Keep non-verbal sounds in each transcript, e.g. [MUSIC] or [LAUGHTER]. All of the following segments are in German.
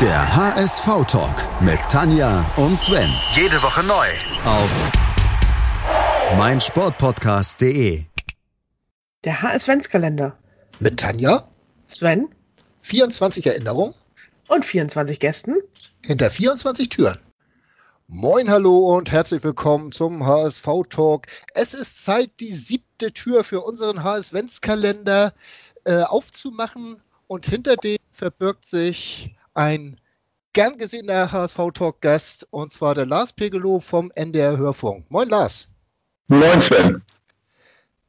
Der HSV-Talk mit Tanja und Sven. Jede Woche neu. Auf meinsportpodcast.de. Der HS-Ventskalender. Mit Tanja, Sven 24 Erinnerungen und 24 Gästen. hinter 24 Türen. Moin, hallo und herzlich willkommen zum HSV Talk. Es ist Zeit, die siebte Tür für unseren HS-Ventskalender äh, aufzumachen und hinter dem verbirgt sich ein gern gesehener HSV-Talk-Gast und zwar der Lars Pegelow vom NDR Hörfunk. Moin, Lars. Moin Sven.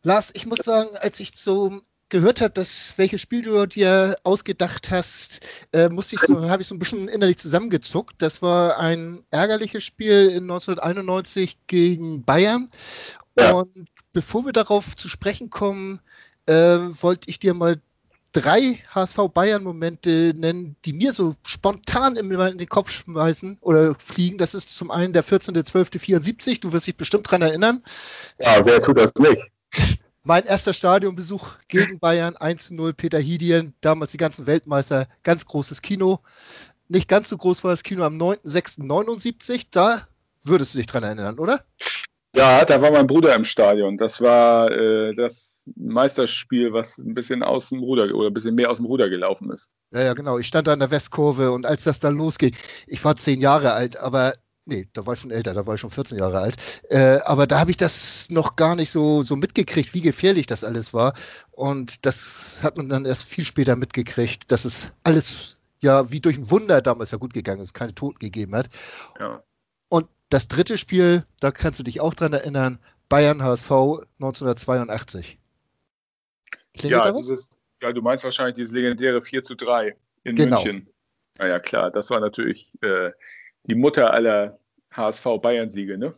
Lars, ich muss sagen, als ich so gehört habe, dass welches Spiel du dir ausgedacht hast, äh, musste ich so, habe ich so ein bisschen innerlich zusammengezuckt. Das war ein ärgerliches Spiel in 1991 gegen Bayern. Ja. Und bevor wir darauf zu sprechen kommen, äh, wollte ich dir mal drei HSV Bayern Momente nennen, die mir so spontan in den Kopf schmeißen oder fliegen. Das ist zum einen der 14.12.74, du wirst dich bestimmt dran erinnern. Ja, wer tut das nicht? Mein erster Stadionbesuch gegen Bayern 1-0, Peter Hidien, damals die ganzen Weltmeister, ganz großes Kino. Nicht ganz so groß war das Kino am 9.6.79, da würdest du dich dran erinnern, oder? Ja, da war mein Bruder im Stadion. Das war äh, das Meisterspiel, was ein bisschen aus dem Ruder oder ein bisschen mehr aus dem Ruder gelaufen ist. Ja, ja, genau. Ich stand da an der Westkurve und als das dann losging, ich war zehn Jahre alt, aber nee, da war ich schon älter, da war ich schon 14 Jahre alt. Äh, aber da habe ich das noch gar nicht so, so mitgekriegt, wie gefährlich das alles war. Und das hat man dann erst viel später mitgekriegt, dass es alles ja wie durch ein Wunder damals ja gut gegangen ist, keine Toten gegeben hat. Ja. Das dritte Spiel, da kannst du dich auch dran erinnern, Bayern HSV 1982. Klingelt Ja, dieses, ja, du meinst wahrscheinlich dieses legendäre 4 zu 3 in Genau. München. Naja, klar, das war natürlich äh, die Mutter aller HSV-Bayern-Siege, ne?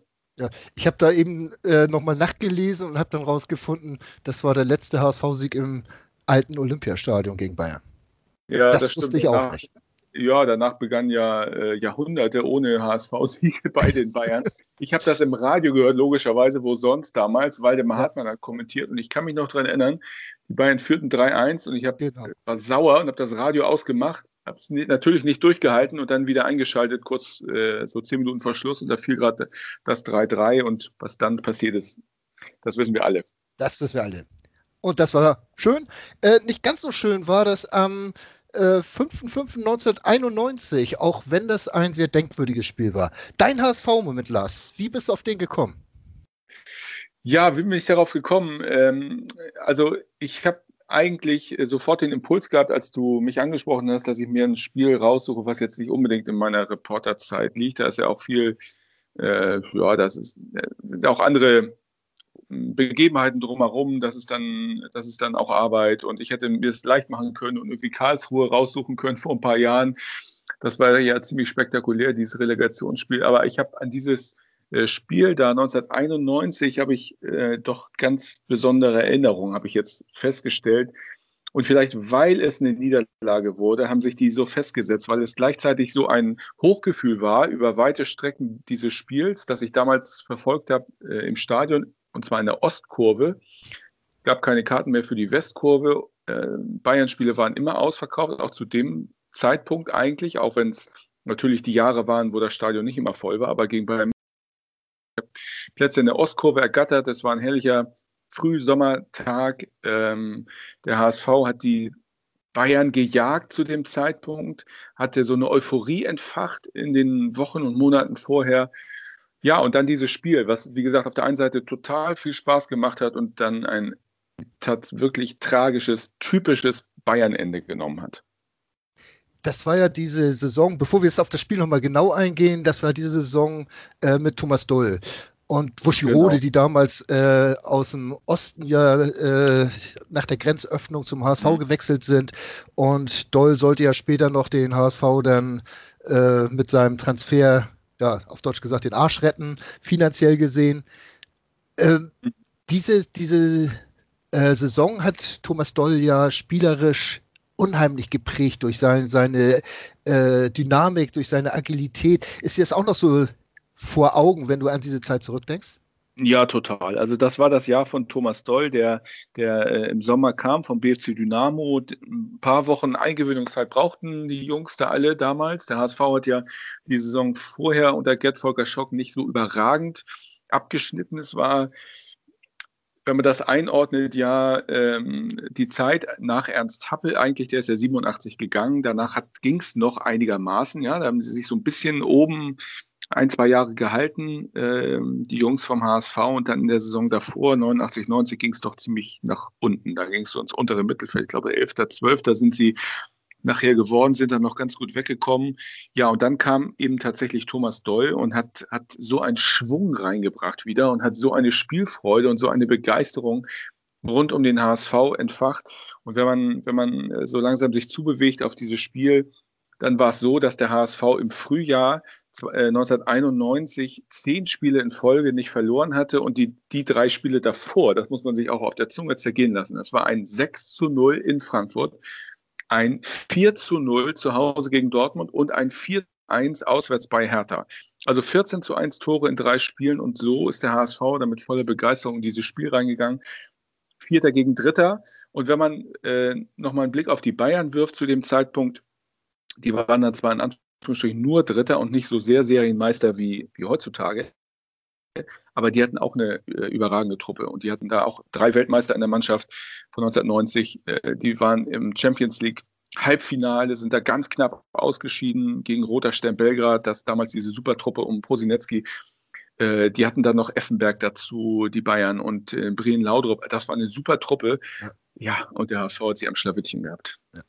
Ich habe da eben äh, nochmal nachgelesen und habe dann rausgefunden, das war der letzte HSV-Sieg im alten Olympiastadion gegen Bayern. Ja, das wusste stimmt. ich auch Danach- nicht. Ja, danach begannen ja äh, Jahrhunderte ohne HSV-Siege [LAUGHS] bei den Bayern. Ich habe das im Radio gehört, logischerweise, wo sonst damals. Waldemar. Hartmann hat kommentiert und ich kann mich noch daran erinnern, die Bayern führten 3-1 und ich hab, Genau. war sauer und habe das Radio ausgemacht, habe es natürlich nicht durchgehalten und dann wieder eingeschaltet, kurz äh, so zehn Minuten vor Schluss und da fiel gerade das 3-3 und was dann passiert ist, das wissen wir alle. Das wissen wir alle. Und das war schön. Äh, nicht ganz so schön war das am äh, 5.5.1991, auch wenn das ein sehr denkwürdiges Spiel war. Dein HSV-Moment, Lars, wie bist du auf den gekommen? Ja, wie bin ich darauf gekommen? Ähm, also ich habe eigentlich äh, sofort den Impuls gehabt, als du mich angesprochen hast, dass ich mir ein Spiel raussuche, was jetzt nicht unbedingt in meiner Reporterzeit liegt. Da ist ja auch viel, äh, ja, das ist äh, auch andere Begebenheiten drumherum, das ist dann, das ist dann auch Arbeit und ich hätte mir es leicht machen können und irgendwie Karlsruhe raussuchen können vor ein paar Jahren. Das war ja ziemlich spektakulär, dieses Relegationsspiel. Aber ich habe an dieses äh, Spiel da 1991 habe ich äh, doch ganz besondere Erinnerungen, habe ich jetzt festgestellt. Und vielleicht, weil es eine Niederlage wurde, haben sich die so festgesetzt, weil es gleichzeitig so ein Hochgefühl war über weite Strecken dieses Spiels, das ich damals verfolgt habe äh, im Stadion, und zwar in der Ostkurve. Es gab keine Karten mehr für die Westkurve. Äh, Bayern-Spiele waren immer ausverkauft, auch zu dem Zeitpunkt eigentlich, auch wenn es natürlich die Jahre waren, wo das Stadion nicht immer voll war, aber gegen Bayern Plätze in der Ostkurve ergattert. Es war ein herrlicher Frühsommertag. Ähm, der HSV hat die Bayern gejagt zu dem Zeitpunkt, hatte so eine Euphorie entfacht in den Wochen und Monaten vorher. Ja, und dann dieses Spiel, was, wie gesagt, auf der einen Seite total viel Spaß gemacht hat und dann ein wirklich tragisches, typisches Bayern-Ende genommen hat. Das war ja diese Saison, bevor wir jetzt auf das Spiel nochmal genau eingehen, das war diese Saison äh, mit Thomas Doll. Und Wuschirode, Genau. die damals äh, aus dem Osten ja äh, nach der Grenzöffnung zum HSV Mhm. gewechselt sind. Und Doll sollte ja später noch den HSV dann äh, mit seinem Transfer, ja, auf Deutsch gesagt, den Arsch retten, finanziell gesehen. Ähm, diese diese äh, Saison hat Thomas Doll ja spielerisch unheimlich geprägt durch sein, seine äh, Dynamik, durch seine Agilität. Ist dir das auch noch so vor Augen, wenn du an diese Zeit zurückdenkst? Ja, total. Also das war das Jahr von Thomas Doll, der, der äh, im Sommer kam vom BFC Dynamo. Ein paar Wochen Eingewöhnungszeit brauchten die Jungs da alle damals. Der HSV hat ja die Saison vorher unter Gerd Volker Schock nicht so überragend abgeschnitten. Es war, wenn man das einordnet, ja ähm, die Zeit nach Ernst Happel eigentlich, der ist ja 87 gegangen. Danach ging es noch einigermaßen. Ja, da haben sie sich so ein bisschen oben ein, zwei Jahre gehalten, äh, die Jungs vom HSV und dann in der Saison davor, 89, 90, ging es doch ziemlich nach unten. Da ging es so ins untere Mittelfeld. Ich glaube, 11., 12. sind sie nachher geworden, sind dann noch ganz gut weggekommen. Ja, und dann kam eben tatsächlich Thomas Doll und hat, hat so einen Schwung reingebracht wieder und hat so eine Spielfreude und so eine Begeisterung rund um den HSV entfacht. Und wenn man, wenn man äh, so langsam sich zubewegt auf dieses Spiel, dann war es so, dass der HSV im Frühjahr 1991 äh, zehn Spiele in Folge nicht verloren hatte und die, die drei Spiele davor, das muss man sich auch auf der Zunge zergehen lassen. Das war ein 6 zu 0 in Frankfurt, ein 4 zu 0 zu Hause gegen Dortmund und ein 4 zu 1 auswärts bei Hertha. Also 14 zu 1 Tore in drei Spielen und so ist der HSV damit voller Begeisterung in dieses Spiel reingegangen. Vierter gegen Dritter. Und wenn man äh, nochmal einen Blick auf die Bayern wirft zu dem Zeitpunkt, die waren dann zwar in Anführungsstrichen nur Dritter und nicht so sehr Serienmeister wie, wie heutzutage, aber die hatten auch eine äh, überragende Truppe und die hatten da auch drei Weltmeister in der Mannschaft von 1990. Äh, die waren im Champions League Halbfinale, sind da ganz knapp ausgeschieden gegen Roter Stern Belgrad, das damals diese Supertruppe um Prosinecki. Äh, die hatten dann noch Effenberg dazu, die Bayern und äh, Brien Laudrup. Das war eine super Truppe. Ja. ja, und der HSV hat sie am Schlawittchen gehabt. Ja.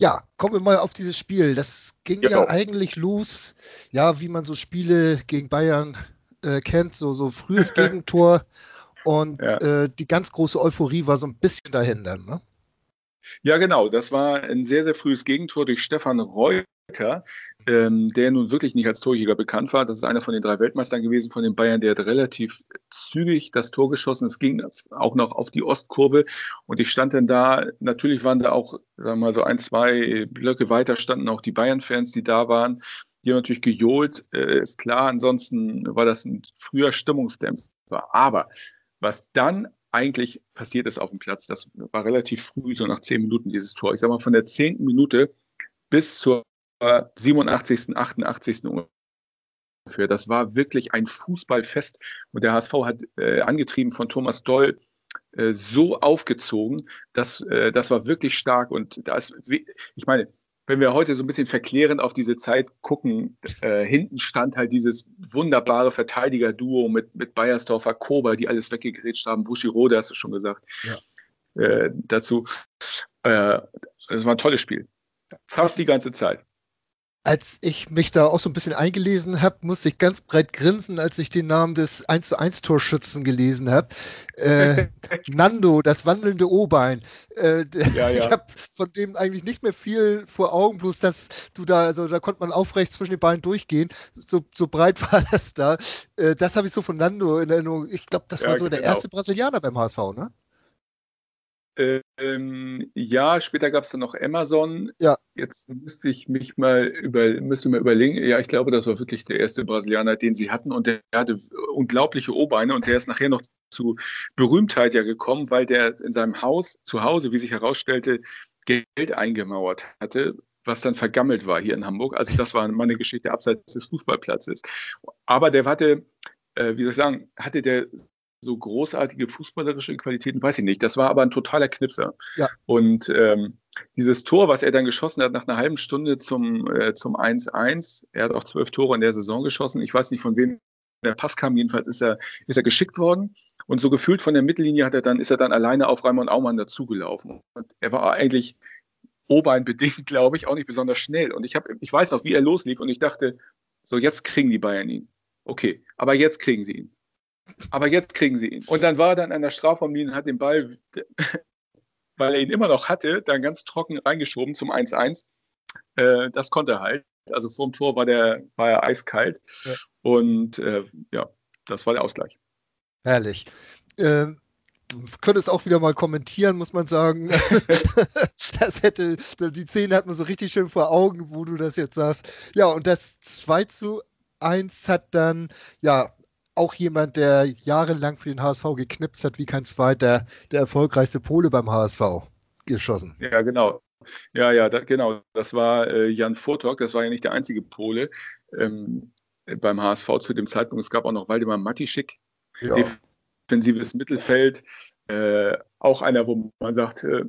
Ja, kommen wir mal auf dieses Spiel. Das ging genau. ja eigentlich los, ja, wie man so Spiele gegen Bayern äh, kennt, so, so frühes [LAUGHS] Gegentor. Und ja. äh, die ganz große Euphorie war so ein bisschen dahinter. Ne? Ja, genau. Das war ein sehr, sehr frühes Gegentor durch Stefan Reuter ähm, der nun wirklich nicht als Torjäger bekannt war. Das ist einer von den drei Weltmeistern gewesen von den Bayern, der hat relativ zügig das Tor geschossen. Es ging auch noch auf die Ostkurve und ich stand dann da, natürlich waren da auch, sagen wir mal, so ein, zwei Blöcke weiter standen auch die Bayern-Fans, die da waren. Die haben natürlich gejohlt, äh, ist klar. Ansonsten war das ein früher Stimmungsdämpfer. Aber was dann eigentlich passiert ist auf dem Platz, das war relativ früh, so nach zehn Minuten dieses Tor. Ich sag mal, von der zehnten Minute bis zur 87., 88. ungefähr. Das war wirklich ein Fußballfest und der HSV hat äh, angetrieben von Thomas Doll äh, so aufgezogen, dass äh, das war wirklich stark und da ist, ich meine, wenn wir heute so ein bisschen verklärend auf diese Zeit gucken, äh, hinten stand halt dieses wunderbare Verteidiger-Duo mit, mit Bayersdorfer, Kober, die alles weggegrätscht haben, Wushirode, hast du schon gesagt, ja. äh, dazu. Äh, es war ein tolles Spiel. Fast die ganze Zeit als ich mich da auch so ein bisschen eingelesen habe, musste ich ganz breit grinsen, als ich den Namen des 1 zu 1 Torschützen gelesen habe. Äh, [LAUGHS] Nando, das wandelnde O-Bein. Äh, ja, [LAUGHS] ja. Ich habe von dem eigentlich nicht mehr viel vor Augen, bloß dass du da, also da konnte man aufrecht zwischen den Beinen durchgehen. So, so breit [LAUGHS] war das da. Äh, das habe ich so von Nando in Erinnerung. Ich glaube, das war so genau. der erste Brasilianer beim HSV, ne? Ähm, ja, später gab es dann noch Amazon. Ja. Jetzt müsste ich mich mal über, müsste mal überlegen. Ja, ich glaube, das war wirklich der erste Brasilianer, den sie hatten und der hatte unglaubliche O-Beine und der ist nachher noch zu Berühmtheit ja gekommen, weil der in seinem Haus zu Hause, wie sich herausstellte, Geld eingemauert hatte, was dann vergammelt war hier in Hamburg. Also das war meine Geschichte abseits des Fußballplatzes. Aber der hatte, äh, wie soll ich sagen, hatte der so großartige fußballerische Qualitäten, weiß ich nicht. Das war aber ein totaler Knipser. Ja. Und ähm, dieses Tor, was er dann geschossen hat nach einer halben Stunde zum, äh, zum 1-1, er hat auch zwölf Tore in der Saison geschossen. Ich weiß nicht, von wem der Pass kam. Jedenfalls ist er, ist er geschickt worden. Und so gefühlt von der Mittellinie hat er dann, ist er dann alleine auf Raimund Aumann dazugelaufen. Und er war eigentlich Obein bedingt, [LAUGHS] glaube ich, auch nicht besonders schnell. Und ich, hab, ich weiß noch, wie er loslief und ich dachte, so jetzt kriegen die Bayern ihn. Okay, aber jetzt kriegen sie ihn. Aber jetzt kriegen sie ihn. Und dann war er dann an der Strafraumlinie und hat den Ball, [LAUGHS] weil er ihn immer noch hatte, dann ganz trocken reingeschoben zum 1-1. Äh, das konnte er halt. Also vor dem Tor war, der, war er eiskalt. Ja. Und äh, ja, das war der Ausgleich. Herrlich. Ähm, du könntest auch wieder mal kommentieren, muss man sagen. [LAUGHS] [LAUGHS] das hätte, die Szene hat man so richtig schön vor Augen, wo du das jetzt sagst. Ja, und das 2 zu 1 hat dann, ja, auch jemand, der jahrelang für den HSV geknipst hat, wie kein zweiter, der erfolgreichste Pole beim HSV geschossen. Ja, genau. Ja, ja, da, genau. Das war äh, Jan Furtok, das war ja nicht der einzige Pole ähm, beim HSV zu dem Zeitpunkt. Es gab auch noch Waldemar Matischik, ja. defensives Mittelfeld. Äh, auch einer, wo man sagt, äh,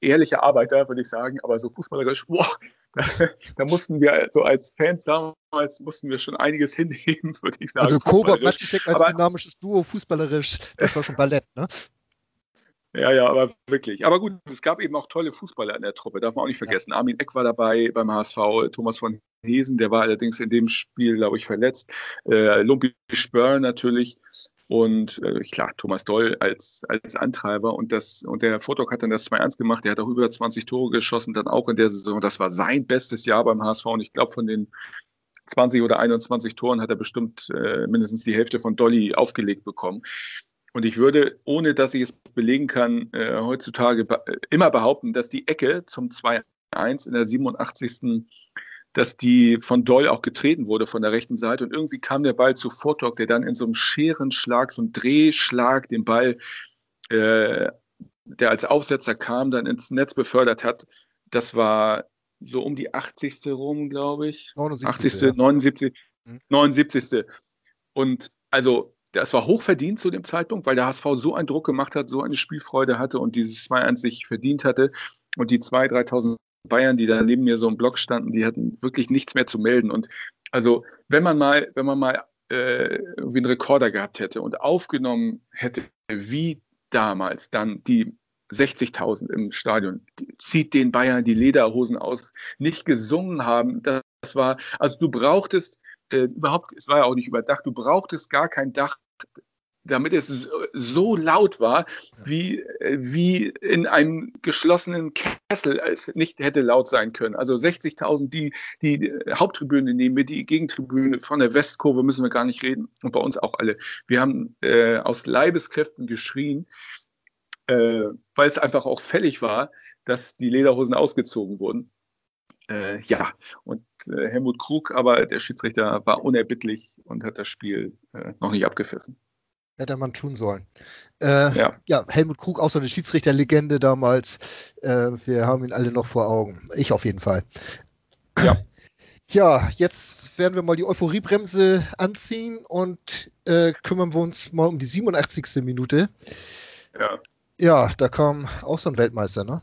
ehrlicher Arbeiter, würde ich sagen, aber so fußballerisch, boah, [LAUGHS] da, mussten wir so als Fans damals mussten wir schon einiges [LAUGHS] hinheben, würde ich sagen. Also und Matischek als aber, dynamisches Duo, fußballerisch, das war schon Ballett, ne? Ja, ja, aber wirklich. Aber gut, es gab eben auch tolle Fußballer in der Truppe, darf man auch nicht vergessen. Ja. Armin Eck war dabei beim HSV, Thomas von Hesen, der war allerdings in dem Spiel, glaube ich, verletzt. Äh, Lumpi Spör natürlich. Und äh, klar, Thomas Doll als, als Antreiber und, das, und der Fotok hat dann das 2-1 gemacht. Der hat auch über 20 Tore geschossen, dann auch in der Saison. Das war sein bestes Jahr beim HSV und ich glaube, von den 20 oder 21 Toren hat er bestimmt äh, mindestens die Hälfte von Dolly aufgelegt bekommen. Und ich würde, ohne dass ich es belegen kann, äh, heutzutage be immer behaupten, dass die Ecke zum 2-1 in der 87. dass die von Doll auch getreten wurde von der rechten Seite. Und irgendwie kam der Ball zu Fortok, der dann in so einem Scherenschlag, so einem Drehschlag den Ball, äh, der als Aufsetzer kam, dann ins Netz befördert hat. Das war so um die 80. rum, glaube ich. 79. 80. Ja. 79. 79. Und also das war hochverdient zu dem Zeitpunkt, weil der HSV so einen Druck gemacht hat, so eine Spielfreude hatte und dieses 2-1 sich verdient hatte. Und die 2.000, 3.000 Bayern, die da neben mir so im Block standen, die hatten wirklich nichts mehr zu melden. Und also, wenn man mal, wenn man mal äh, irgendwie einen Rekorder gehabt hätte und aufgenommen hätte, wie damals dann die 60.000 im Stadion, zieht den Bayern die Lederhosen aus, nicht gesungen haben. Das war, also du brauchtest äh, überhaupt, es war ja auch nicht überdacht, du brauchtest gar kein Dach, damit es so laut war, wie, äh, wie in einem geschlossenen Kessel es nicht hätte laut sein können. Also 60.000, die, die Haupttribüne nehmen wir, die Gegentribüne von der Westkurve müssen wir gar nicht reden. Und bei uns auch alle. Wir haben äh, aus Leibeskräften geschrien, äh, weil es einfach auch fällig war, dass die Lederhosen ausgezogen wurden. Äh, ja, und äh, Helmut Krug, aber der Schiedsrichter war unerbittlich und hat das Spiel äh, noch nicht abgepfiffen. Hätte man tun sollen. Äh, ja. ja. Helmut Krug, auch so eine Schiedsrichterlegende damals. Äh, wir haben ihn alle noch vor Augen. Ich auf jeden Fall. Ja. [CLEARS THROAT] Ja, jetzt werden wir mal die Euphoriebremse anziehen und äh, kümmern wir uns mal um die 87. Minute. Ja. Ja, da kam auch so ein Weltmeister, ne?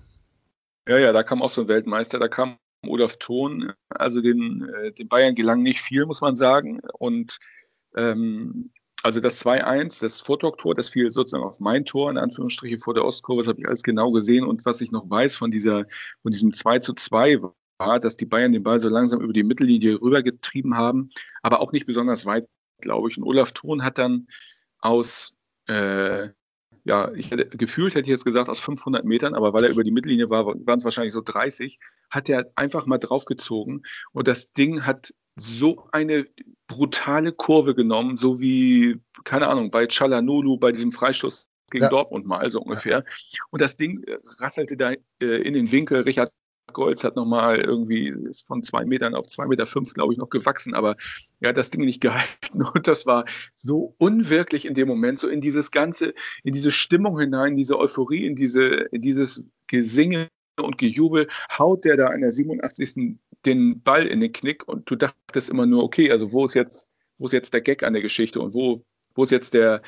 Ja, ja, da kam auch so ein Weltmeister. Da kam Olaf Thon. Also den, äh, den Bayern gelang nicht viel, muss man sagen. Und ähm, also das 2-1, das Vortok-Tor, das fiel sozusagen auf mein Tor, in Anführungsstrichen vor der Ostkurve, das habe ich alles genau gesehen. Und was ich noch weiß von, dieser, von diesem 2 zu 2 war, dass die Bayern den Ball so langsam über die Mittellinie rübergetrieben haben, aber auch nicht besonders weit, glaube ich. Und Olaf Thon hat dann aus äh, ja, ich hätte, gefühlt hätte ich jetzt gesagt aus 500 Metern, aber weil er über die Mittellinie war, waren es wahrscheinlich so 30, hat er einfach mal draufgezogen und das Ding hat so eine brutale Kurve genommen, so wie, keine Ahnung, bei Chalanolu, bei diesem Freistoß gegen ja. Dortmund mal, so ungefähr. Und das Ding äh, rasselte da äh, in den Winkel. Richard Golds hat nochmal irgendwie, ist von zwei Metern auf zwei Meter fünf, glaube ich, noch gewachsen, aber er hat das Ding nicht [LAUGHS] gehalten und das war so unwirklich in dem Moment, so in dieses ganze, in diese Stimmung hinein, diese Euphorie, in diese, in dieses Gesinge und Gejubel, haut der da in der 87. den Ball in den Knick und du dachtest immer nur, okay, also wo ist jetzt, wo ist jetzt der Gag an der Geschichte und wo, wo ist jetzt der,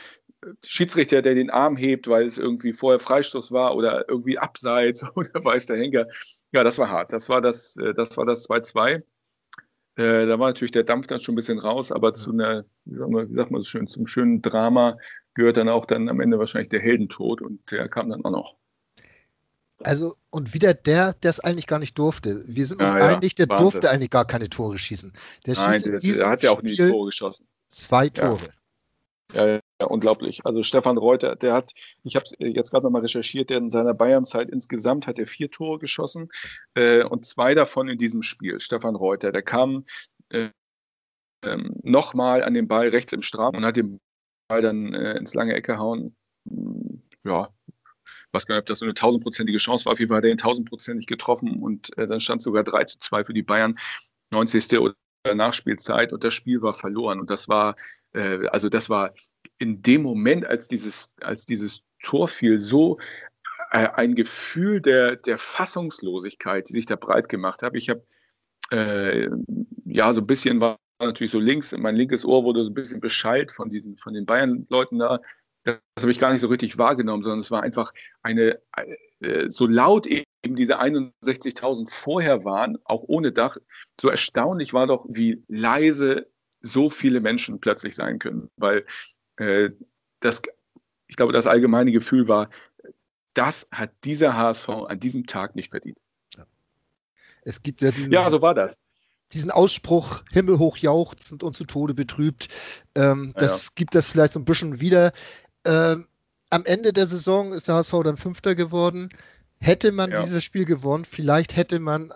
Schiedsrichter, der den Arm hebt, weil es irgendwie vorher Freistoß war oder irgendwie abseits [LAUGHS] oder weiß der Henker. Ja, das war hart. Das war das, äh, das war das 2-2. Äh, da war natürlich der Dampf dann schon ein bisschen raus, aber zu einer, wie sagt man, wie sagt man so schön, zum schönen Drama gehört dann auch dann am Ende wahrscheinlich der Heldentod und der kam dann auch noch. Also, und wieder der, der es eigentlich gar nicht durfte. Wir sind uns ja, einig, der Wahnsinn. durfte eigentlich gar keine Tore schießen. Der, Nein, der, der hat ja auch nie Tore geschossen. Zwei Tore. Ja. ja, ja, unglaublich. Also Stefan Reuter, der hat, ich habe jetzt gerade nochmal recherchiert, der in seiner Bayernzeit insgesamt hat er vier Tore geschossen äh, und zwei davon in diesem Spiel. Stefan Reuter, der kam äh, ähm, nochmal an den Ball rechts im Strafraum und hat den Ball dann äh, ins lange Ecke hauen. Hm, ja, weiß gar nicht, ob das so eine tausendprozentige Chance war. Auf jeden Fall hat er ihn tausendprozentig getroffen und äh, dann stand sogar 3 zu 2 für die Bayern. 90. oder Nachspielzeit und das Spiel war verloren. Und das war, äh, also das war in dem Moment, als dieses, als dieses Tor fiel, so äh, ein Gefühl der, der Fassungslosigkeit, die sich da breit gemacht hat. Ich habe äh, ja so ein bisschen war natürlich so links, mein linkes Ohr wurde so ein bisschen beschallt von diesen, von den Bayern-Leuten da. Das habe ich gar nicht so richtig wahrgenommen, sondern es war einfach eine, äh, so laut eben diese 61.000 vorher waren, auch ohne Dach, so erstaunlich war doch, wie leise so viele Menschen plötzlich sein können, weil äh, das, ich glaube, das allgemeine Gefühl war, das hat dieser HSV an diesem Tag nicht verdient. Ja. Es gibt ja dieses, Ja, so war das. Diesen Ausspruch, himmelhoch jauchzend und zu Tode betrübt, ähm, das ja. gibt das vielleicht so ein bisschen wieder. Ähm, am Ende der Saison ist der HSV dann Fünfter geworden. Hätte man ja. dieses Spiel gewonnen, vielleicht hätte man,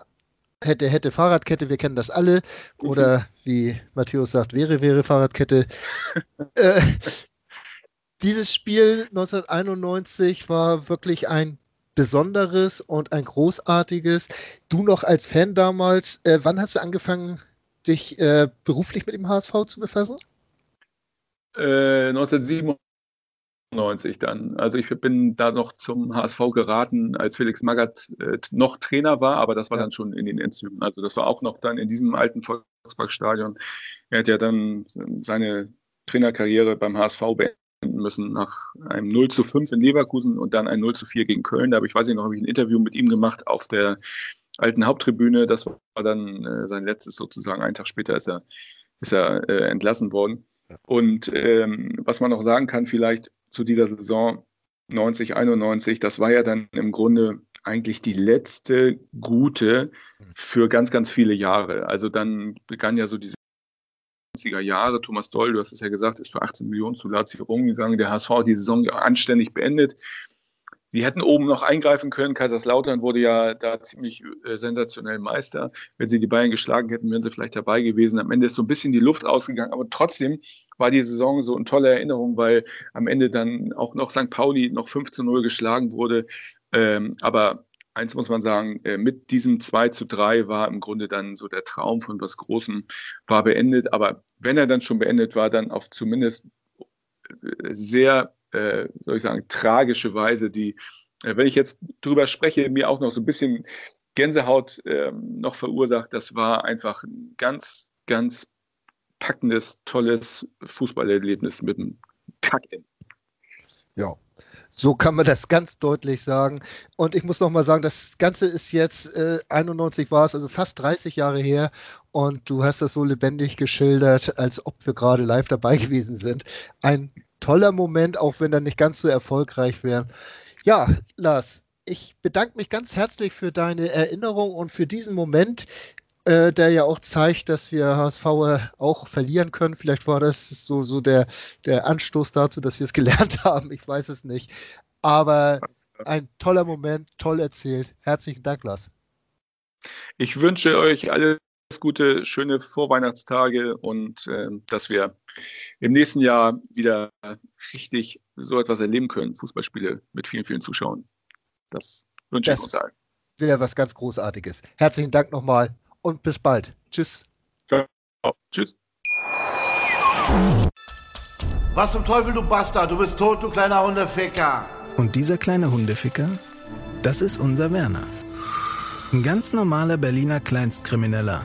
hätte, hätte Fahrradkette, wir kennen das alle, oder mhm. wie Matthäus sagt, wäre, wäre Fahrradkette. [LAUGHS] äh, dieses Spiel 1991 war wirklich ein besonderes und ein großartiges. Du noch als Fan damals, äh, wann hast du angefangen, dich äh, beruflich mit dem HSV zu befassen? Äh, 1997 96 dann. Also ich bin da noch zum HSV geraten, als Felix Magath äh, noch Trainer war, aber das war ja. dann schon in den Endzügen. Also das war auch noch dann in diesem alten Volksparkstadion. Er hat ja dann seine Trainerkarriere beim HSV beenden müssen nach einem 0 zu 5 in Leverkusen und dann ein 0 zu 4 gegen Köln. Da habe ich, weiß ich noch, habe ich ein Interview mit ihm gemacht auf der alten Haupttribüne. Das war dann äh, sein letztes sozusagen. Einen Tag später ist er, ist er äh, entlassen worden. Und ähm, was man noch sagen kann, vielleicht, zu dieser Saison 90, 91, das war ja dann im Grunde eigentlich die letzte gute für ganz, ganz viele Jahre. Also dann begann ja so diese 90er Jahre. Thomas Doll, du hast es ja gesagt, ist für 18 Millionen zu Lazio rumgegangen. Der HSV hat die Saison anständig beendet. Sie hätten oben noch eingreifen können. Kaiserslautern wurde ja da ziemlich äh, sensationell Meister. Wenn sie die Bayern geschlagen hätten, wären sie vielleicht dabei gewesen. Am Ende ist so ein bisschen die Luft ausgegangen. Aber trotzdem war die Saison so eine tolle Erinnerung, weil am Ende dann auch noch St. Pauli noch 5 zu 0 geschlagen wurde. Ähm, aber eins muss man sagen, äh, mit diesem 2 zu 3 war im Grunde dann so der Traum von was Großem war beendet. Aber wenn er dann schon beendet war, dann auf zumindest äh, sehr, äh, soll ich sagen, tragische Weise, die, wenn ich jetzt drüber spreche, mir auch noch so ein bisschen Gänsehaut ähm, noch verursacht. Das war einfach ein ganz, ganz packendes, tolles Fußballerlebnis mit einem Kack-End. Ja, so kann man das ganz deutlich sagen. Und ich muss noch mal sagen, das Ganze ist jetzt, äh, 91 war es, also fast 30 Jahre her. Und du hast das so lebendig geschildert, als ob wir gerade live dabei [LAUGHS] gewesen sind. Ein toller Moment, auch wenn er nicht ganz so erfolgreich wäre. Ja, Lars, ich bedanke mich ganz herzlich für deine Erinnerung und für diesen Moment äh, der ja auch zeigt, dass wir HSV auch verlieren können. Vielleicht war das so, so der, der Anstoß dazu, dass wir es [LAUGHS] gelernt haben. Ich weiß es nicht. Aber ein toller Moment, toll erzählt. Herzlichen Dank, Lars. Ich wünsche euch alles Gute, schöne Vorweihnachtstage und äh, dass wir im nächsten Jahr wieder richtig so etwas erleben können. Fußballspiele mit vielen, vielen Zuschauern. Das wünsche ich uns allen. Wäre was ganz Großartiges. Herzlichen Dank nochmal und bis bald. Tschüss. Ciao. Tschüss. Was zum Teufel, du Bastard? Du bist tot, du kleiner Hundeficker. Und dieser kleine Hundeficker, das ist unser Werner. Ein ganz normaler Berliner Kleinstkrimineller,